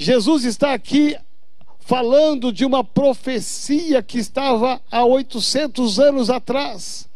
Jesus está aqui falando de uma profecia que estava há 800 anos atrás.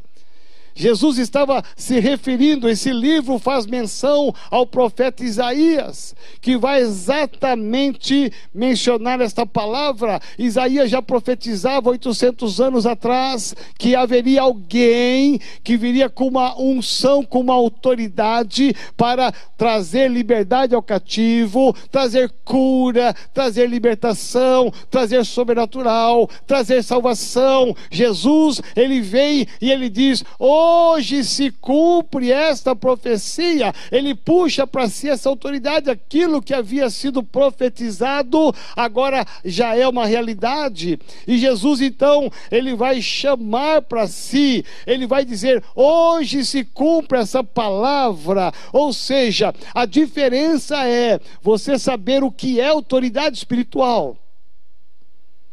Jesus estava se referindo, esse livro faz menção ao profeta Isaías, que vai exatamente mencionar esta palavra. Isaías já profetizava 800 anos atrás que haveria alguém que viria com uma unção, com uma autoridade para trazer liberdade ao cativo, trazer cura, trazer libertação, trazer sobrenatural, trazer salvação. Jesus, ele vem e ele diz: "Oh, hoje se cumpre esta profecia, ele puxa para si essa autoridade, aquilo que havia sido profetizado, agora já é uma realidade. E Jesus então, ele vai chamar para si, ele vai dizer: hoje se cumpre essa palavra. Ou seja, a diferença é você saber o que é autoridade espiritual.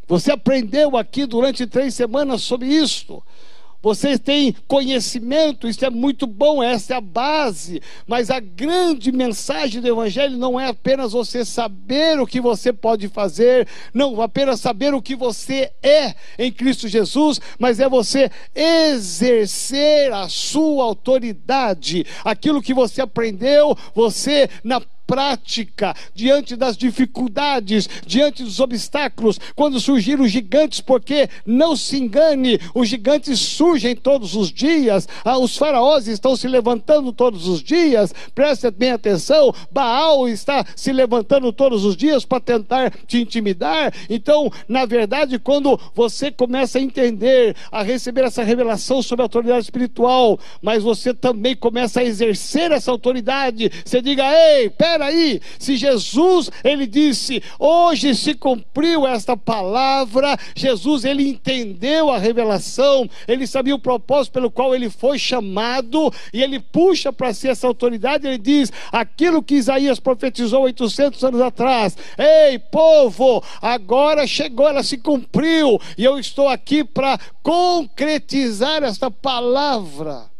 Você aprendeu aqui durante três semanas sobre isso. Vocês têm conhecimento, isso é muito bom, essa é a base. Mas a grande mensagem do Evangelho não é apenas você saber o que você pode fazer, não apenas saber o que você é em Cristo Jesus, mas é você exercer a sua autoridade, aquilo que você aprendeu, você na prática, diante das dificuldades, diante dos obstáculos, quando surgiram os gigantes, porque não se engane, os gigantes surgem todos os dias, ah, os faraós estão se levantando todos os dias, preste bem atenção, Baal está se levantando todos os dias para tentar te intimidar. Então, na verdade, quando você começa a entender, a receber essa revelação sobre a autoridade espiritual, mas você também começa a exercer essa autoridade, você diga: ei, pera aí, se Jesus, ele disse, hoje se cumpriu esta palavra, Jesus, ele entendeu a revelação, ele sabia o propósito pelo qual ele foi chamado, e ele puxa para si essa autoridade, ele diz, aquilo que Isaías profetizou 800 anos atrás, ei, povo, agora chegou, ela se cumpriu, e eu estou aqui para concretizar esta palavra.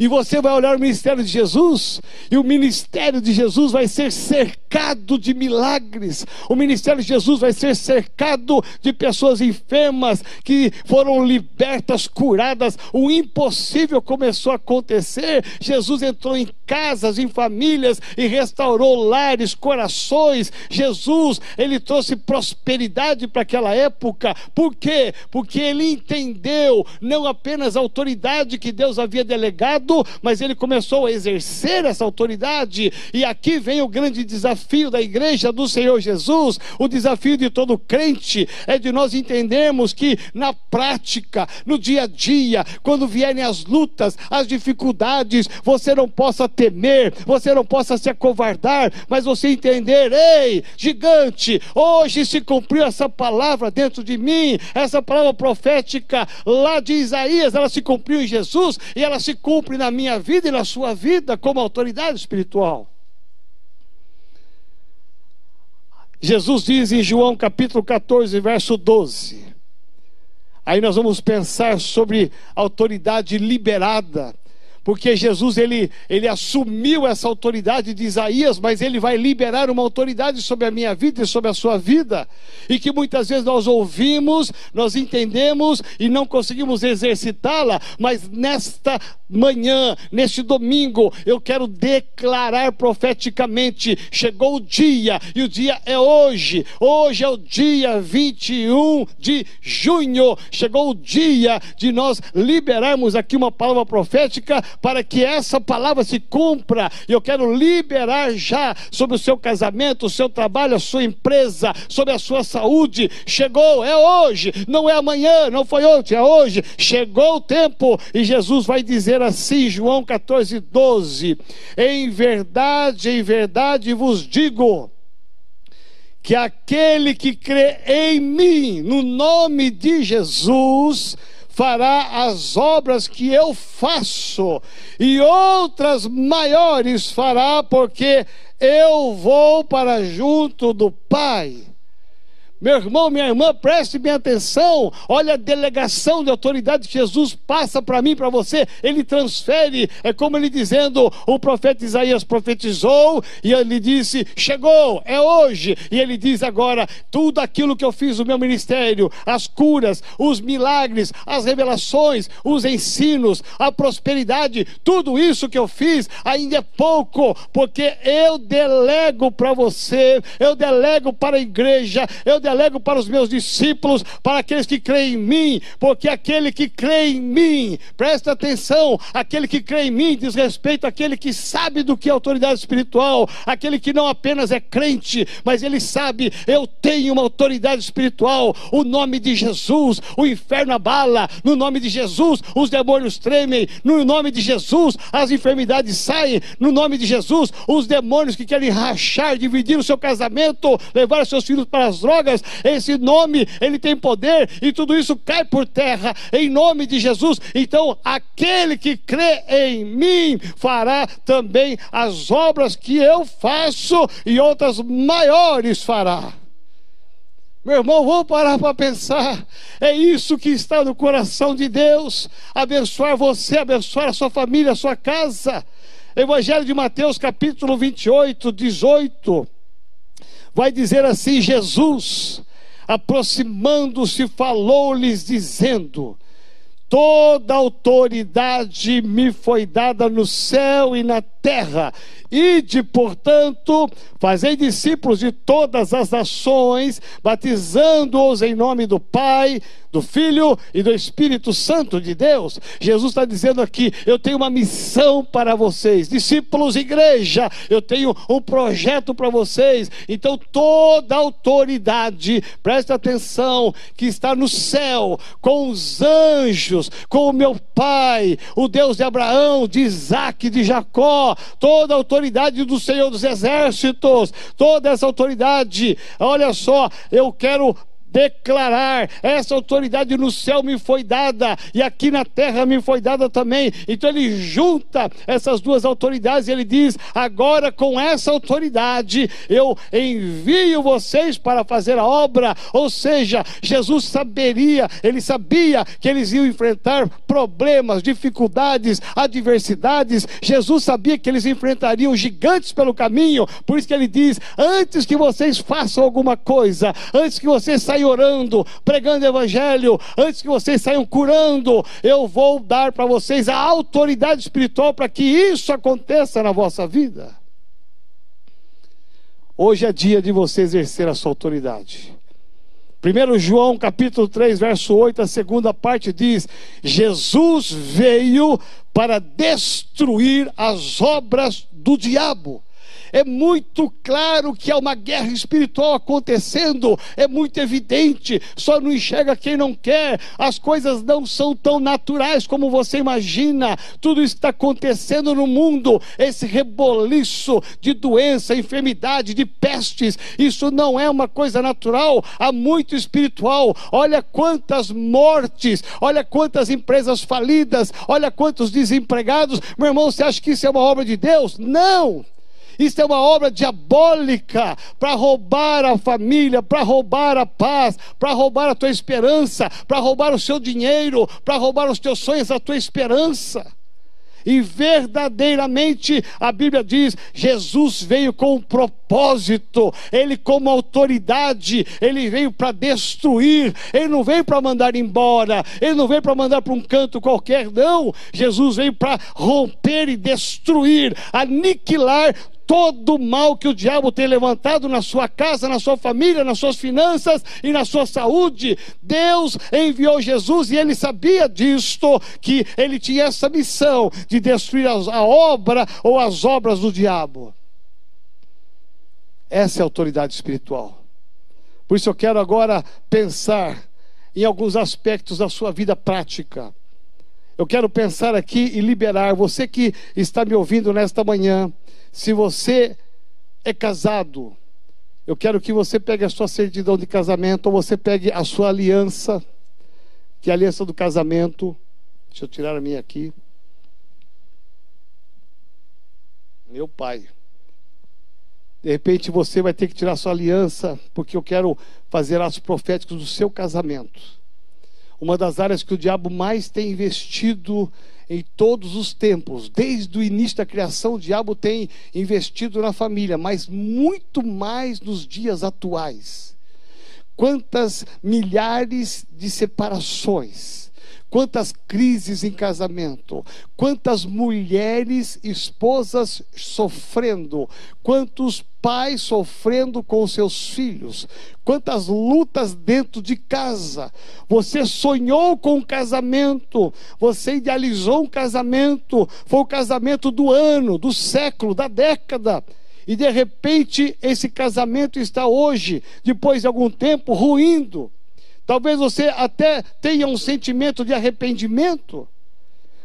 E você vai olhar o ministério de Jesus, e o ministério de Jesus vai ser cercado de milagres. O ministério de Jesus vai ser cercado de pessoas enfermas que foram libertas, curadas. O impossível começou a acontecer. Jesus entrou em casas, em famílias e restaurou lares, corações. Jesus, ele trouxe prosperidade para aquela época. Por quê? Porque ele entendeu não apenas a autoridade que Deus havia delegado, mas ele começou a exercer essa autoridade. E aqui vem o grande desafio da igreja do Senhor Jesus, o desafio de todo crente é de nós entendermos que na prática, no dia a dia, quando vierem as lutas, as dificuldades, você não possa temer, você não possa se acovardar, mas você entender, ei, gigante, hoje se cumpriu essa palavra dentro de mim, essa palavra profética lá de Isaías, ela se cumpriu em Jesus e ela se cumpre na minha vida e na sua vida como autoridade espiritual. Jesus diz em João capítulo 14, verso 12. Aí nós vamos pensar sobre autoridade liberada porque Jesus ele, ele assumiu essa autoridade de Isaías, mas ele vai liberar uma autoridade sobre a minha vida e sobre a sua vida, e que muitas vezes nós ouvimos, nós entendemos e não conseguimos exercitá-la, mas nesta manhã, neste domingo, eu quero declarar profeticamente: chegou o dia, e o dia é hoje, hoje é o dia 21 de junho, chegou o dia de nós liberarmos aqui uma palavra profética para que essa palavra se cumpra. Eu quero liberar já sobre o seu casamento, o seu trabalho, a sua empresa, sobre a sua saúde. Chegou, é hoje, não é amanhã, não foi ontem, é hoje. Chegou o tempo e Jesus vai dizer assim, João 14, 12: Em verdade, em verdade vos digo que aquele que crê em mim, no nome de Jesus, fará as obras que eu faço, e outras maiores fará, porque eu vou para junto do Pai. Meu irmão, minha irmã, preste bem atenção. Olha a delegação de autoridade que Jesus passa para mim, para você. Ele transfere. É como ele dizendo: o profeta Isaías profetizou e ele disse: chegou, é hoje. E ele diz agora: tudo aquilo que eu fiz no meu ministério, as curas, os milagres, as revelações, os ensinos, a prosperidade, tudo isso que eu fiz ainda é pouco, porque eu delego para você, eu delego para a igreja, eu delego delego para os meus discípulos, para aqueles que creem em mim, porque aquele que crê em mim, presta atenção, aquele que crê em mim diz respeito àquele que sabe do que é autoridade espiritual, aquele que não apenas é crente, mas ele sabe, eu tenho uma autoridade espiritual, o nome de Jesus, o inferno abala, no nome de Jesus, os demônios tremem, no nome de Jesus, as enfermidades saem, no nome de Jesus, os demônios que querem rachar, dividir o seu casamento, levar seus filhos para as drogas, esse nome, ele tem poder e tudo isso cai por terra em nome de Jesus. Então, aquele que crê em mim fará também as obras que eu faço e outras maiores fará. Meu irmão, vamos parar para pensar. É isso que está no coração de Deus: abençoar você, abençoar a sua família, a sua casa. Evangelho de Mateus, capítulo 28, 18 vai dizer assim: Jesus, aproximando-se, falou-lhes, dizendo: Toda autoridade me foi dada no céu e na terra. Ide, portanto, fazei discípulos de todas as nações, batizando-os em nome do Pai, do Filho e do Espírito Santo de Deus. Jesus está dizendo aqui: eu tenho uma missão para vocês, discípulos, igreja, eu tenho um projeto para vocês. Então, toda autoridade, presta atenção, que está no céu, com os anjos, com o meu Pai, o Deus de Abraão, de Isaac, de Jacó, toda a autoridade do Senhor dos Exércitos, toda essa autoridade, olha só, eu quero declarar: essa autoridade no céu me foi dada e aqui na terra me foi dada também. Então ele junta essas duas autoridades e ele diz: agora com essa autoridade eu envio vocês para fazer a obra. Ou seja, Jesus saberia, ele sabia que eles iam enfrentar problemas, dificuldades, adversidades. Jesus sabia que eles enfrentariam gigantes pelo caminho, por isso que ele diz: antes que vocês façam alguma coisa, antes que vocês saiam orando, pregando evangelho, antes que vocês saiam curando, eu vou dar para vocês a autoridade espiritual para que isso aconteça na vossa vida. Hoje é dia de você exercer a sua autoridade. 1 João capítulo 3, verso 8, a segunda parte diz: Jesus veio para destruir as obras do diabo. É muito claro que há uma guerra espiritual acontecendo, é muito evidente, só não enxerga quem não quer. As coisas não são tão naturais como você imagina. Tudo isso está acontecendo no mundo, esse reboliço de doença, enfermidade, de pestes, isso não é uma coisa natural, há muito espiritual. Olha quantas mortes, olha quantas empresas falidas, olha quantos desempregados. Meu irmão, você acha que isso é uma obra de Deus? Não! Isso é uma obra diabólica para roubar a família, para roubar a paz, para roubar a tua esperança, para roubar o seu dinheiro, para roubar os teus sonhos, a tua esperança. E verdadeiramente a Bíblia diz: Jesus veio com um propósito, ele, como autoridade, ele veio para destruir, ele não veio para mandar embora, ele não veio para mandar para um canto qualquer, não. Jesus veio para romper e destruir, aniquilar todo mal que o diabo tem levantado na sua casa, na sua família, nas suas finanças e na sua saúde. Deus enviou Jesus e ele sabia disto, que ele tinha essa missão de destruir a obra ou as obras do diabo. Essa é a autoridade espiritual. Por isso eu quero agora pensar em alguns aspectos da sua vida prática. Eu quero pensar aqui e liberar você que está me ouvindo nesta manhã se você é casado, eu quero que você pegue a sua certidão de casamento, ou você pegue a sua aliança, que é a aliança do casamento. Deixa eu tirar a minha aqui. Meu pai. De repente você vai ter que tirar sua aliança, porque eu quero fazer atos proféticos do seu casamento. Uma das áreas que o diabo mais tem investido em todos os tempos, desde o início da criação, o diabo tem investido na família, mas muito mais nos dias atuais. Quantas milhares de separações, quantas crises em casamento, quantas mulheres, esposas sofrendo, quantos pais sofrendo com seus filhos, quantas lutas dentro de casa. Você sonhou com um casamento, você idealizou um casamento, foi o casamento do ano, do século, da década. E de repente esse casamento está hoje, depois de algum tempo, ruindo. Talvez você até tenha um sentimento de arrependimento.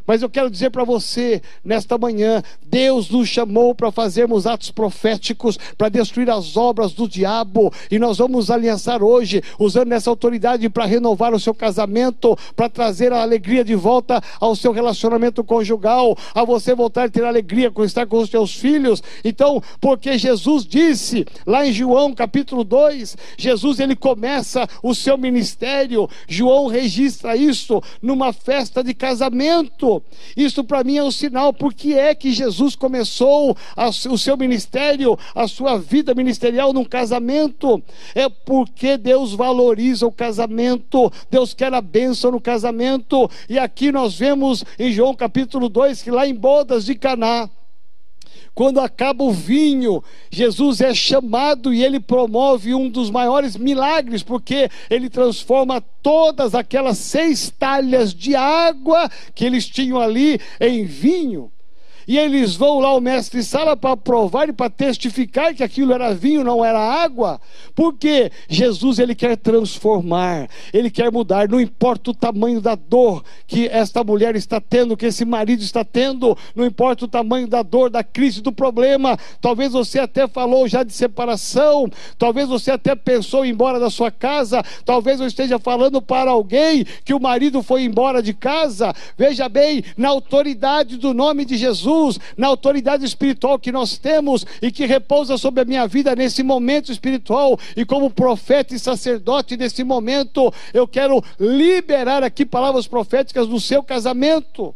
Mas eu quero dizer para você, nesta manhã, Deus nos chamou para fazermos atos proféticos, para destruir as obras do diabo, e nós vamos aliançar hoje, usando essa autoridade para renovar o seu casamento, para trazer a alegria de volta ao seu relacionamento conjugal, a você voltar a ter alegria com estar com os seus filhos. Então, porque Jesus disse, lá em João capítulo 2, Jesus ele começa o seu ministério, João registra isso numa festa de casamento. Isso para mim é um sinal porque é que Jesus começou a, o seu ministério, a sua vida ministerial num casamento. É porque Deus valoriza o casamento, Deus quer a bênção no casamento. E aqui nós vemos em João capítulo 2 que lá em bodas de Caná, quando acaba o vinho, Jesus é chamado e ele promove um dos maiores milagres, porque ele transforma todas aquelas seis talhas de água que eles tinham ali em vinho. E eles vão lá, o mestre Sala, para provar e para testificar que aquilo era vinho, não era água. Porque Jesus, ele quer transformar, ele quer mudar, não importa o tamanho da dor que esta mulher está tendo, que esse marido está tendo, não importa o tamanho da dor, da crise, do problema. Talvez você até falou já de separação, talvez você até pensou em ir embora da sua casa, talvez eu esteja falando para alguém que o marido foi embora de casa. Veja bem, na autoridade do nome de Jesus Jesus, na autoridade espiritual que nós temos e que repousa sobre a minha vida nesse momento espiritual, e como profeta e sacerdote nesse momento, eu quero liberar aqui palavras proféticas do seu casamento.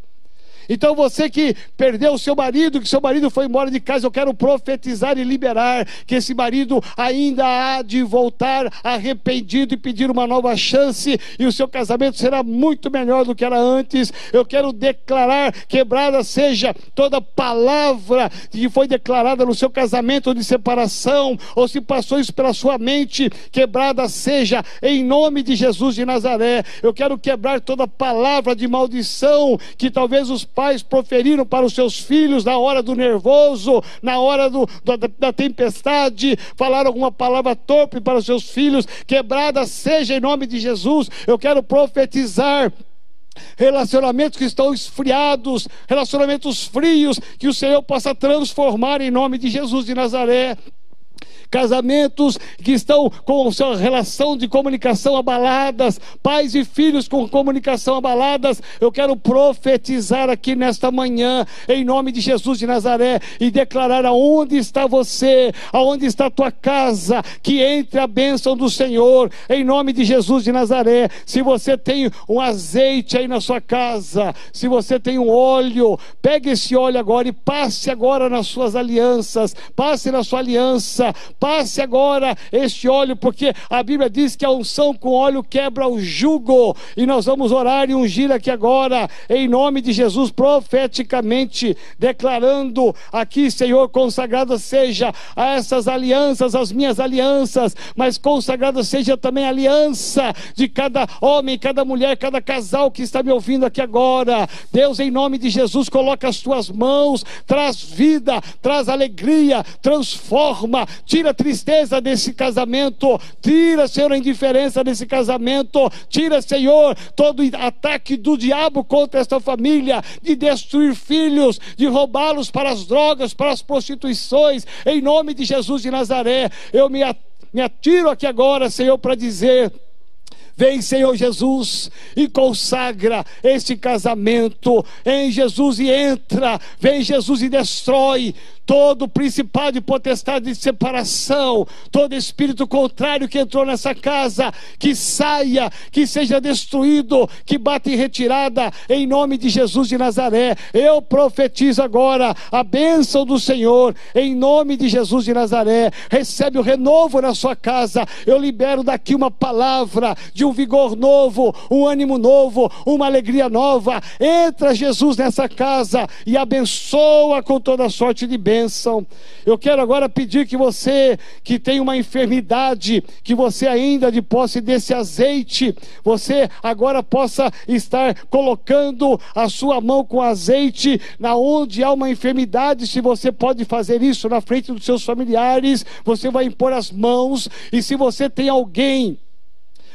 Então você que perdeu o seu marido, que seu marido foi embora de casa, eu quero profetizar e liberar que esse marido ainda há de voltar arrependido e pedir uma nova chance e o seu casamento será muito melhor do que era antes. Eu quero declarar quebrada seja toda palavra que foi declarada no seu casamento de separação ou se passou isso pela sua mente, quebrada seja em nome de Jesus de Nazaré. Eu quero quebrar toda palavra de maldição que talvez os pais proferiram para os seus filhos na hora do nervoso, na hora do, da, da tempestade, falaram alguma palavra torpe para os seus filhos, quebrada seja em nome de Jesus. Eu quero profetizar relacionamentos que estão esfriados, relacionamentos frios, que o Senhor possa transformar em nome de Jesus de Nazaré casamentos que estão com sua relação de comunicação abaladas, pais e filhos com comunicação abaladas. Eu quero profetizar aqui nesta manhã, em nome de Jesus de Nazaré, e declarar aonde está você, aonde está a tua casa, que entre a bênção do Senhor, em nome de Jesus de Nazaré. Se você tem um azeite aí na sua casa, se você tem um óleo, pegue esse óleo agora e passe agora nas suas alianças, passe na sua aliança, passe agora este óleo, porque a Bíblia diz que a unção com óleo quebra o jugo, e nós vamos orar e ungir aqui agora, em nome de Jesus, profeticamente, declarando aqui, Senhor, consagrada seja a essas alianças, as minhas alianças, mas consagrada seja também a aliança de cada homem, cada mulher, cada casal que está me ouvindo aqui agora. Deus, em nome de Jesus, coloca as tuas mãos, traz vida, traz alegria, transforma, tira a tristeza desse casamento, tira, Senhor, a indiferença desse casamento, tira, Senhor, todo ataque do diabo contra esta família, de destruir filhos, de roubá-los para as drogas, para as prostituições, em nome de Jesus de Nazaré, eu me atiro aqui agora, Senhor, para dizer Vem, Senhor Jesus, e consagra este casamento em Jesus e entra. Vem, Jesus, e destrói todo principado e potestade de separação, todo espírito contrário que entrou nessa casa, que saia, que seja destruído, que bata em retirada, em nome de Jesus de Nazaré. Eu profetizo agora a bênção do Senhor, em nome de Jesus de Nazaré. Recebe o renovo na sua casa. Eu libero daqui uma palavra de um vigor novo, um ânimo novo, uma alegria nova. Entra Jesus nessa casa e abençoa com toda sorte de bênção. Eu quero agora pedir que você que tem uma enfermidade, que você ainda de posse desse azeite, você agora possa estar colocando a sua mão com azeite na onde há uma enfermidade, se você pode fazer isso na frente dos seus familiares, você vai impor as mãos. E se você tem alguém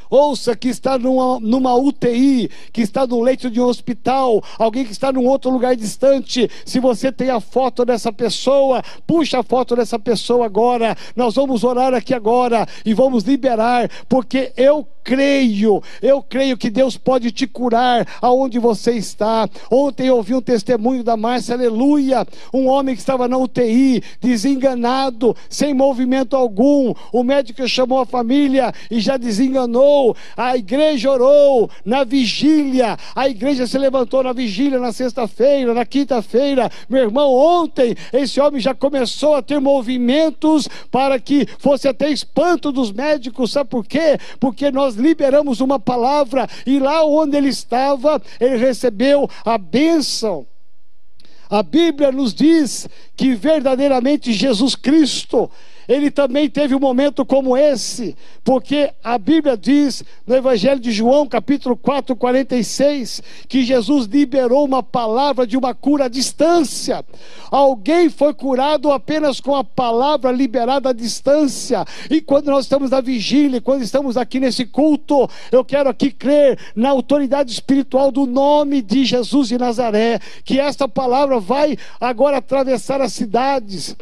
Ouça que está numa, numa UTI, que está no leito de um hospital, alguém que está num outro lugar distante. Se você tem a foto dessa pessoa, puxa a foto dessa pessoa agora. Nós vamos orar aqui agora e vamos liberar, porque eu creio, eu creio que Deus pode te curar aonde você está. Ontem eu ouvi um testemunho da Márcia, aleluia, um homem que estava na UTI, desenganado, sem movimento algum. O médico chamou a família e já desenganou. A igreja orou na vigília, a igreja se levantou na vigília na sexta-feira, na quinta-feira. Meu irmão, ontem esse homem já começou a ter movimentos para que fosse até espanto dos médicos. Sabe por quê? Porque nós nós liberamos uma palavra e lá onde ele estava, ele recebeu a bênção. A Bíblia nos diz que verdadeiramente Jesus Cristo ele também teve um momento como esse, porque a Bíblia diz no Evangelho de João, capítulo 4, 46, que Jesus liberou uma palavra de uma cura à distância. Alguém foi curado apenas com a palavra liberada à distância. E quando nós estamos na vigília, quando estamos aqui nesse culto, eu quero aqui crer na autoridade espiritual do nome de Jesus de Nazaré, que esta palavra vai agora atravessar as cidades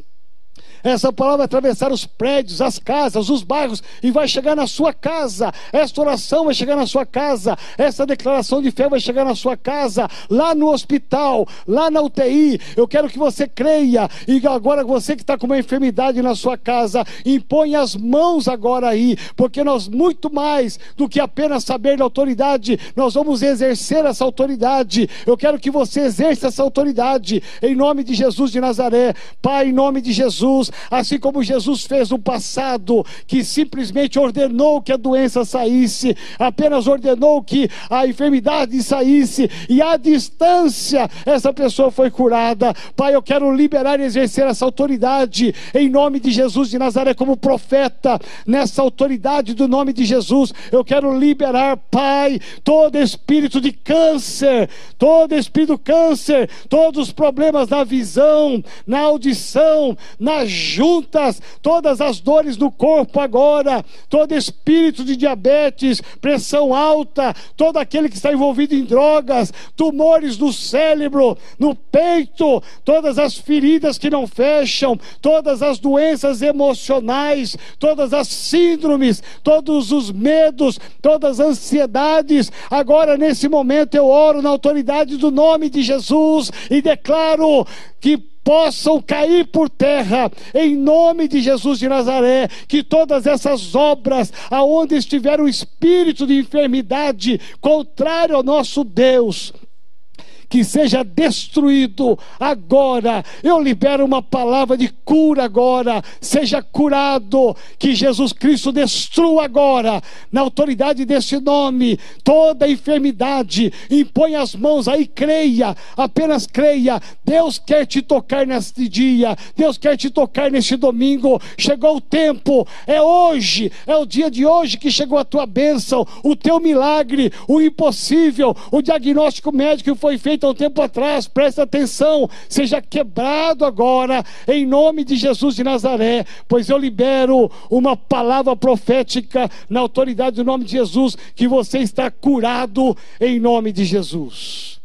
essa palavra vai atravessar os prédios, as casas, os bairros e vai chegar na sua casa. Esta oração vai chegar na sua casa. Essa declaração de fé vai chegar na sua casa, lá no hospital, lá na UTI. Eu quero que você creia. E agora você que está com uma enfermidade na sua casa, impõe as mãos agora aí, porque nós muito mais do que apenas saber da autoridade, nós vamos exercer essa autoridade. Eu quero que você exerça essa autoridade em nome de Jesus de Nazaré. Pai, em nome de Jesus, assim como Jesus fez no passado, que simplesmente ordenou que a doença saísse, apenas ordenou que a enfermidade saísse, e à distância essa pessoa foi curada. Pai, eu quero liberar e exercer essa autoridade em nome de Jesus de Nazaré, como profeta, nessa autoridade do nome de Jesus, eu quero liberar, Pai, todo espírito de câncer, todo espírito câncer, todos os problemas na visão, na audição, na juntas todas as dores do corpo agora, todo espírito de diabetes, pressão alta, todo aquele que está envolvido em drogas, tumores no cérebro, no peito, todas as feridas que não fecham, todas as doenças emocionais, todas as síndromes, todos os medos, todas as ansiedades. Agora, nesse momento, eu oro na autoridade do nome de Jesus e declaro que possam cair por terra, em nome de Jesus de Nazaré, que todas essas obras, aonde estiver o espírito de enfermidade contrário ao nosso Deus, que seja destruído agora. Eu libero uma palavra de cura agora. Seja curado, que Jesus Cristo destrua agora, na autoridade desse nome, toda enfermidade. Impõe as mãos aí, creia, apenas creia. Deus quer te tocar neste dia, Deus quer te tocar neste domingo. Chegou o tempo, é hoje, é o dia de hoje que chegou a tua bênção, o teu milagre, o impossível, o diagnóstico médico foi feito há um tempo atrás, presta atenção, seja quebrado agora, em nome de Jesus de Nazaré, pois eu libero uma palavra profética na autoridade do nome de Jesus, que você está curado em nome de Jesus.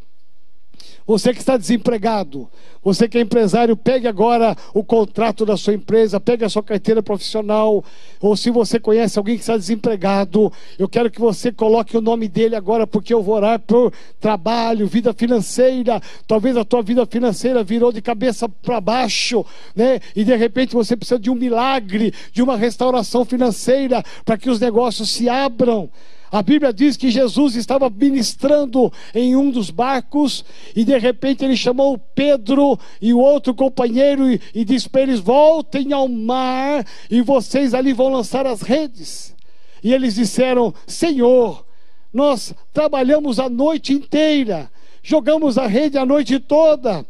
Você que está desempregado, você que é empresário, pegue agora o contrato da sua empresa, pegue a sua carteira profissional, ou se você conhece alguém que está desempregado, eu quero que você coloque o nome dele agora, porque eu vou orar por trabalho, vida financeira. Talvez a tua vida financeira virou de cabeça para baixo, né? E de repente você precisa de um milagre, de uma restauração financeira, para que os negócios se abram. A Bíblia diz que Jesus estava ministrando em um dos barcos e de repente ele chamou Pedro e o outro companheiro e, e disse para eles: Voltem ao mar e vocês ali vão lançar as redes. E eles disseram: Senhor, nós trabalhamos a noite inteira, jogamos a rede a noite toda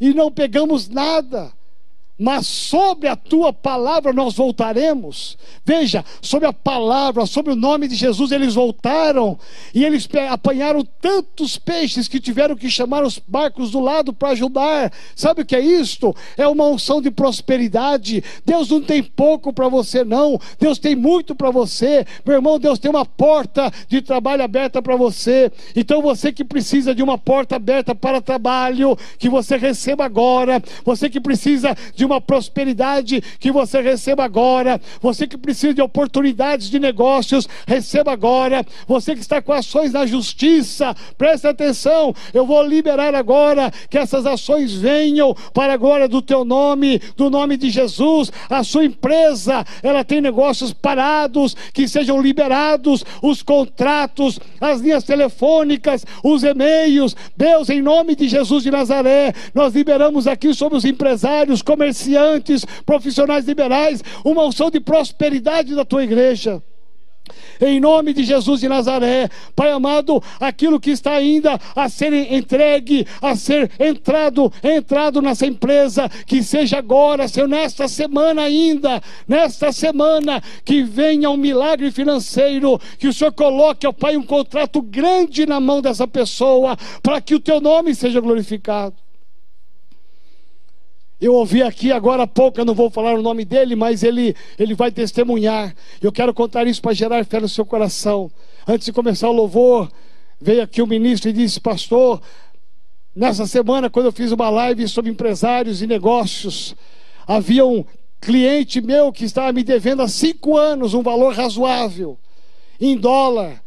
e não pegamos nada mas sobre a tua palavra nós voltaremos. Veja, sobre a palavra, sobre o nome de Jesus, eles voltaram e eles apanharam tantos peixes que tiveram que chamar os barcos do lado para ajudar. Sabe o que é isto? É uma unção de prosperidade. Deus não tem pouco para você, não. Deus tem muito para você. Meu irmão, Deus tem uma porta de trabalho aberta para você. Então você que precisa de uma porta aberta para trabalho, que você receba agora. Você que precisa de uma uma prosperidade que você receba agora. Você que precisa de oportunidades de negócios, receba agora. Você que está com ações na justiça, preste atenção. Eu vou liberar agora que essas ações venham para a glória do teu nome, do nome de Jesus. A sua empresa, ela tem negócios parados, que sejam liberados os contratos, as linhas telefônicas, os e-mails. Deus, em nome de Jesus de Nazaré, nós liberamos aqui sobre os empresários, comerciantes comerciantes, profissionais liberais, uma unção de prosperidade da tua igreja. Em nome de Jesus de Nazaré, Pai amado, aquilo que está ainda a ser entregue, a ser entrado, entrado nessa empresa, que seja agora, Senhor, nesta semana ainda, nesta semana, que venha um milagre financeiro, que o Senhor coloque, ó Pai, um contrato grande na mão dessa pessoa, para que o teu nome seja glorificado. Eu ouvi aqui agora há pouco, eu não vou falar o nome dele, mas ele, ele vai testemunhar. Eu quero contar isso para gerar fé no seu coração. Antes de começar o louvor, veio aqui o ministro e disse: Pastor, nessa semana, quando eu fiz uma live sobre empresários e negócios, havia um cliente meu que estava me devendo há cinco anos um valor razoável, em dólar.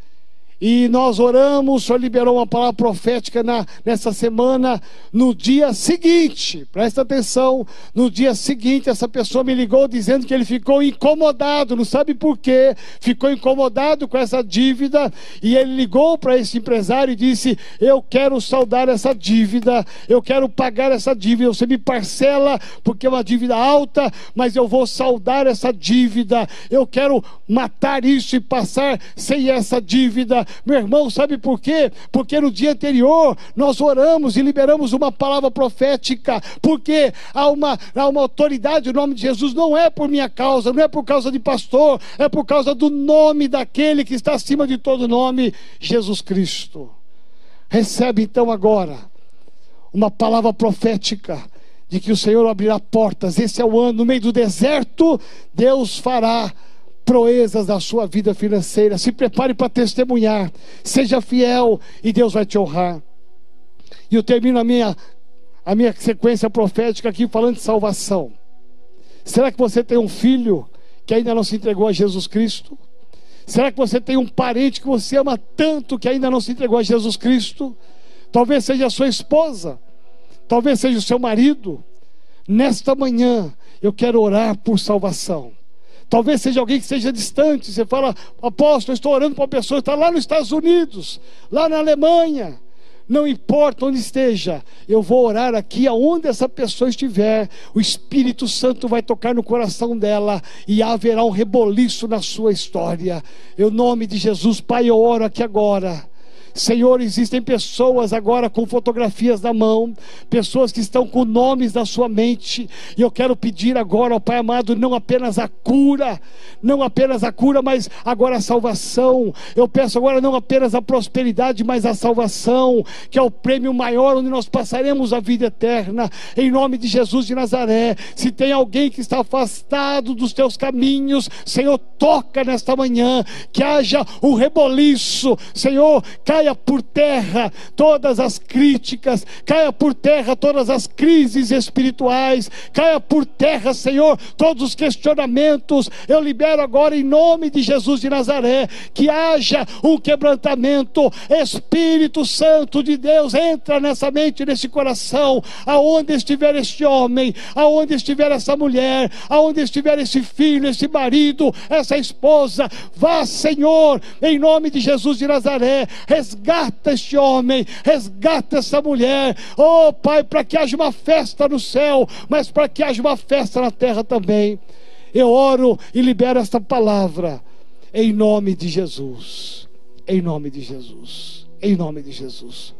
E nós oramos, o Senhor liberou uma palavra profética na, nessa semana, no dia seguinte, presta atenção, no dia seguinte essa pessoa me ligou dizendo que ele ficou incomodado, não sabe por quê, ficou incomodado com essa dívida, e ele ligou para esse empresário e disse: Eu quero saldar essa dívida, eu quero pagar essa dívida, você me parcela, porque é uma dívida alta, mas eu vou saldar essa dívida, eu quero matar isso e passar sem essa dívida meu irmão, sabe por quê? Porque no dia anterior nós oramos e liberamos uma palavra profética, porque há uma, há uma autoridade, o nome de Jesus não é por minha causa, não é por causa de pastor, é por causa do nome daquele que está acima de todo nome, Jesus Cristo. Recebe então agora uma palavra profética de que o Senhor abrirá portas. Esse é o ano, no meio do deserto, Deus fará proezas da sua vida financeira. Se prepare para testemunhar. Seja fiel e Deus vai te honrar. E eu termino a minha, a minha sequência profética aqui falando de salvação. Será que você tem um filho que ainda não se entregou a Jesus Cristo? Será que você tem um parente que você ama tanto que ainda não se entregou a Jesus Cristo? Talvez seja a sua esposa, talvez seja o seu marido. Nesta manhã eu quero orar por salvação. Talvez seja alguém que seja distante. Você fala, apóstolo, estou orando para uma pessoa que está lá nos Estados Unidos, lá na Alemanha. Não importa onde esteja, eu vou orar aqui aonde essa pessoa estiver. O Espírito Santo vai tocar no coração dela e haverá um reboliço na sua história. Em nome de Jesus, Pai, eu oro aqui agora Senhor, existem pessoas agora com fotografias na mão, pessoas que estão com nomes na sua mente, e eu quero pedir agora ao Pai amado, não apenas a cura, não apenas a cura, mas agora a salvação. Eu peço agora não apenas a prosperidade, mas a salvação, que é o prêmio maior onde nós passaremos a vida eterna, em nome de Jesus de Nazaré. Se tem alguém que está afastado dos teus caminhos, Senhor, toca nesta manhã, que haja um reboliço, Senhor, cai caia por terra todas as críticas, caia por terra todas as crises espirituais, caia por terra, Senhor, todos os questionamentos. Eu libero agora em nome de Jesus de Nazaré que haja um quebrantamento. Espírito Santo de Deus, entra nessa mente, nesse coração, aonde estiver este homem, aonde estiver essa mulher, aonde estiver esse filho, esse marido, essa esposa, vá, Senhor, em nome de Jesus de Nazaré, resgata este homem, resgata essa mulher, oh Pai, para que haja uma festa no céu, mas para que haja uma festa na terra também. Eu oro e libero esta palavra em nome de Jesus. Em nome de Jesus. Em nome de Jesus.